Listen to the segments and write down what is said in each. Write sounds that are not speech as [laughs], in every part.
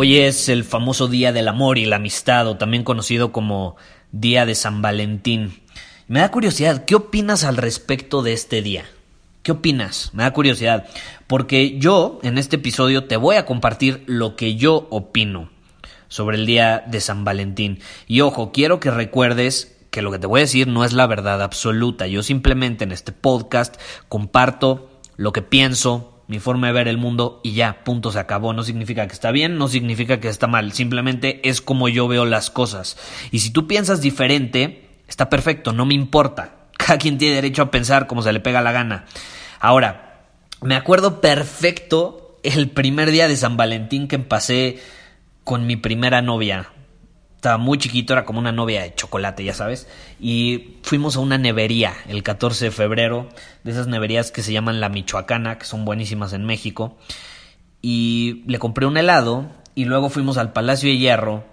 Hoy es el famoso Día del Amor y la Amistad, o también conocido como Día de San Valentín. Me da curiosidad, ¿qué opinas al respecto de este día? ¿Qué opinas? Me da curiosidad, porque yo en este episodio te voy a compartir lo que yo opino sobre el Día de San Valentín. Y ojo, quiero que recuerdes que lo que te voy a decir no es la verdad absoluta. Yo simplemente en este podcast comparto lo que pienso, mi forma de ver el mundo y ya, punto, se acabó. No significa que está bien, no significa que está mal, simplemente es como yo veo las cosas. Y si tú piensas diferente, está perfecto, no me importa. [laughs] Cada quien tiene derecho a pensar como se le pega la gana. Ahora, me acuerdo perfecto el primer día de San Valentín que pasé con mi primera novia. Estaba muy chiquito, era como una novia de chocolate, ya sabes. Y fuimos a una nevería el 14 de febrero, de esas neverías que se llaman La Michoacana, que son buenísimas en México. Y le compré un helado y luego fuimos al Palacio de Hierro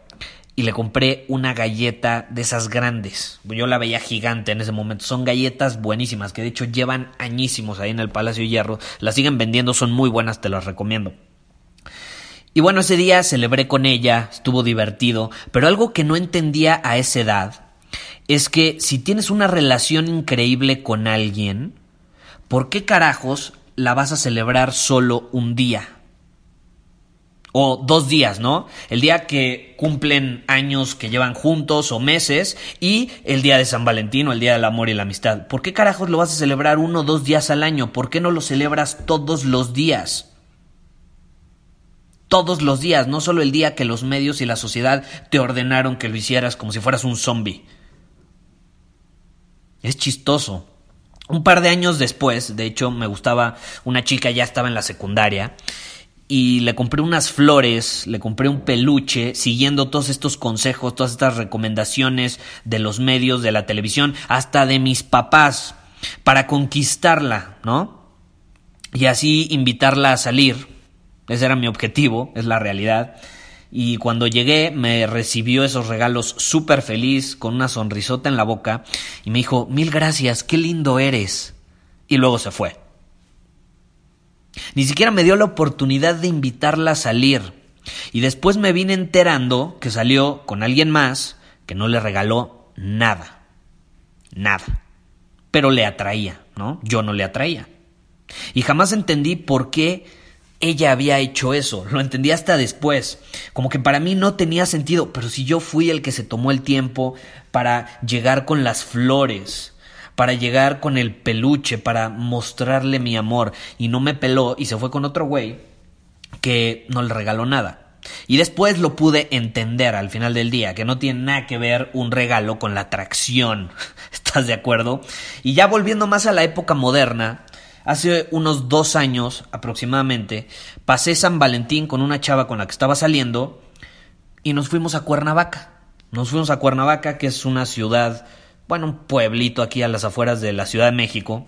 y le compré una galleta de esas grandes. Yo la veía gigante en ese momento. Son galletas buenísimas que de hecho llevan añísimos ahí en el Palacio de Hierro. Las siguen vendiendo, son muy buenas, te las recomiendo. Y bueno, ese día celebré con ella, estuvo divertido, pero algo que no entendía a esa edad es que si tienes una relación increíble con alguien, ¿por qué carajos la vas a celebrar solo un día? O dos días, ¿no? El día que cumplen años que llevan juntos o meses y el día de San Valentín o el día del amor y la amistad. ¿Por qué carajos lo vas a celebrar uno o dos días al año? ¿Por qué no lo celebras todos los días? Todos los días, no solo el día que los medios y la sociedad te ordenaron que lo hicieras como si fueras un zombie. Es chistoso. Un par de años después, de hecho, me gustaba una chica, ya estaba en la secundaria, y le compré unas flores, le compré un peluche, siguiendo todos estos consejos, todas estas recomendaciones de los medios, de la televisión, hasta de mis papás, para conquistarla, ¿no? Y así invitarla a salir ese era mi objetivo, es la realidad. Y cuando llegué me recibió esos regalos súper feliz, con una sonrisota en la boca, y me dijo, mil gracias, qué lindo eres. Y luego se fue. Ni siquiera me dio la oportunidad de invitarla a salir. Y después me vine enterando que salió con alguien más que no le regaló nada. Nada. Pero le atraía, ¿no? Yo no le atraía. Y jamás entendí por qué ella había hecho eso. Lo entendí hasta después. Como que para mí no tenía sentido, pero si yo fui el que se tomó el tiempo para llegar con las flores, para llegar con el peluche, para mostrarle mi amor, y no me peló y se fue con otro güey que no le regaló nada. Y después lo pude entender al final del día, que no tiene nada que ver un regalo con la atracción. [laughs] ¿Estás de acuerdo? Y ya volviendo más a la época moderna, Hace unos dos años aproximadamente pasé San Valentín con una chava con la que estaba saliendo y nos fuimos a Cuernavaca. Nos fuimos a Cuernavaca, que es una ciudad, bueno, un pueblito aquí a las afueras de la Ciudad de México.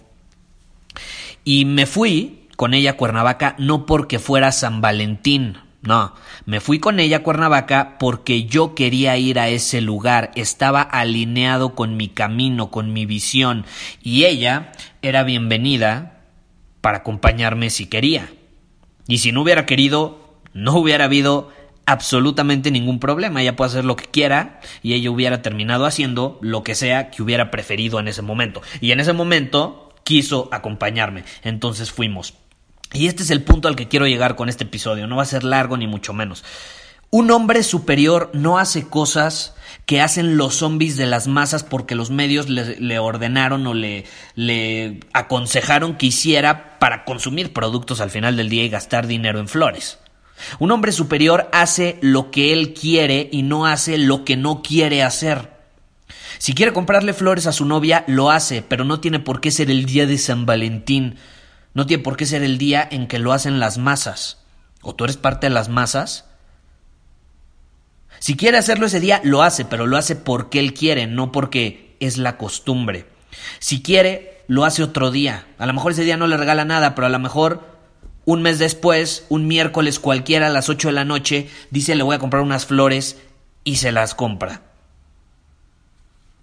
Y me fui con ella a Cuernavaca no porque fuera San Valentín, no, me fui con ella a Cuernavaca porque yo quería ir a ese lugar, estaba alineado con mi camino, con mi visión, y ella era bienvenida para acompañarme si quería. Y si no hubiera querido, no hubiera habido absolutamente ningún problema. Ella puede hacer lo que quiera y ella hubiera terminado haciendo lo que sea que hubiera preferido en ese momento. Y en ese momento quiso acompañarme. Entonces fuimos. Y este es el punto al que quiero llegar con este episodio. No va a ser largo ni mucho menos. Un hombre superior no hace cosas que hacen los zombies de las masas porque los medios le, ordenaron o le, le aconsejaron que hiciera para consumir productos al final del día y gastar dinero en flores. Un hombre superior hace lo que él quiere y no hace lo que no quiere hacer. Si quiere comprarle flores a su novia, lo hace, pero no tiene por qué ser el día de San Valentín. No tiene por qué ser el día en que lo hacen las masas. ¿O tú eres parte de las masas? Si quiere hacerlo ese día, lo hace, pero lo hace porque él quiere, no porque es la costumbre. Si quiere, lo hace otro día. A lo mejor ese día no le regala nada, pero a lo mejor un mes después, un miércoles cualquiera a las 8 de la noche, dice le voy a comprar unas flores y se las compra.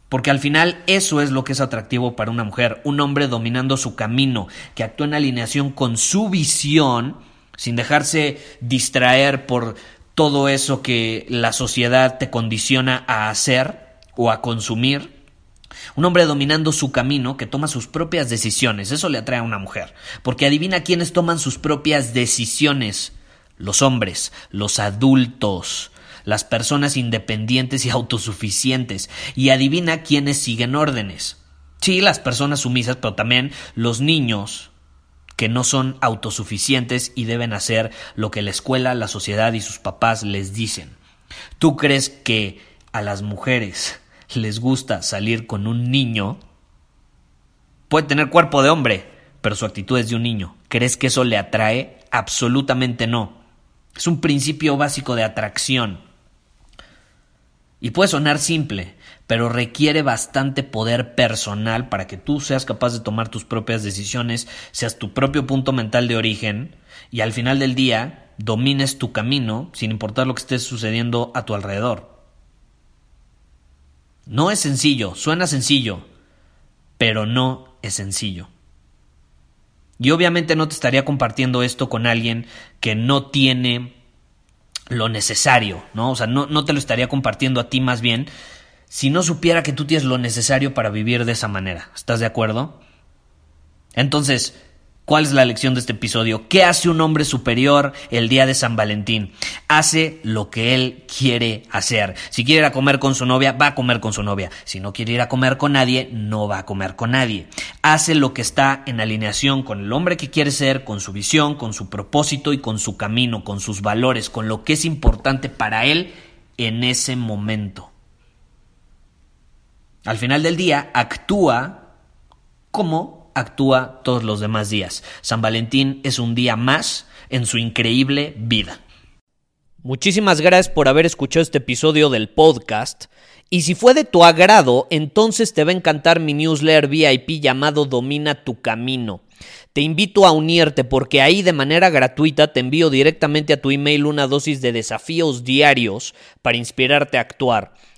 Porque al final eso es lo que es atractivo para una mujer, un hombre dominando su camino, que actúa en alineación con su visión, sin dejarse distraer por todo eso que la sociedad te condiciona a hacer o a consumir. Un hombre dominando su camino que toma sus propias decisiones. Eso le atrae a una mujer. Porque adivina quiénes toman sus propias decisiones. Los hombres, los adultos, las personas independientes y autosuficientes. Y adivina quiénes siguen órdenes. Sí, las personas sumisas, pero también los niños, que no son autosuficientes y deben hacer lo que la escuela, la sociedad y sus papás les dicen. ¿Tú crees que a las mujeres les gusta salir con un niño? Puede tener cuerpo de hombre, pero su actitud es de un niño. ¿Crees que eso le atrae? Absolutamente no. Es un principio básico de atracción. Y puede sonar simple, pero requiere bastante poder personal para que tú seas capaz de tomar tus propias decisiones, seas tu propio punto mental de origen y al final del día domines tu camino sin importar lo que esté sucediendo a tu alrededor. No es sencillo, suena sencillo, pero no es sencillo. Y obviamente no te estaría compartiendo esto con alguien que no tiene lo necesario, ¿no? O sea, no, no te lo estaría compartiendo a ti más bien si no supiera que tú tienes lo necesario para vivir de esa manera. ¿Estás de acuerdo? Entonces, ¿cuál es la lección de este episodio? ¿Qué hace un hombre superior el día de San Valentín? Hace lo que él quiere hacer. Si quiere ir a comer con su novia, va a comer con su novia. Si no quiere ir a comer con nadie, no va a comer con nadie. Hace lo que está en alineación con el hombre que quiere ser, con su visión, con su propósito y con su camino, con sus valores, con lo que es importante para él en ese momento al final del día actúa como actúa todos los demás días. San Valentín es un día más en su increíble vida. Muchísimas gracias por haber escuchado este episodio del podcast. Y si fue de tu agrado, entonces te va a encantar mi newsletter VIP llamado Domina tu Camino. Te invito a unirte porque ahí de manera gratuita te envío directamente a tu email una dosis de desafíos diarios para inspirarte a actuar.